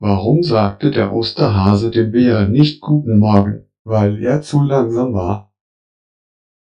Warum sagte der Osterhase dem Bären nicht Guten Morgen? Weil er zu langsam war.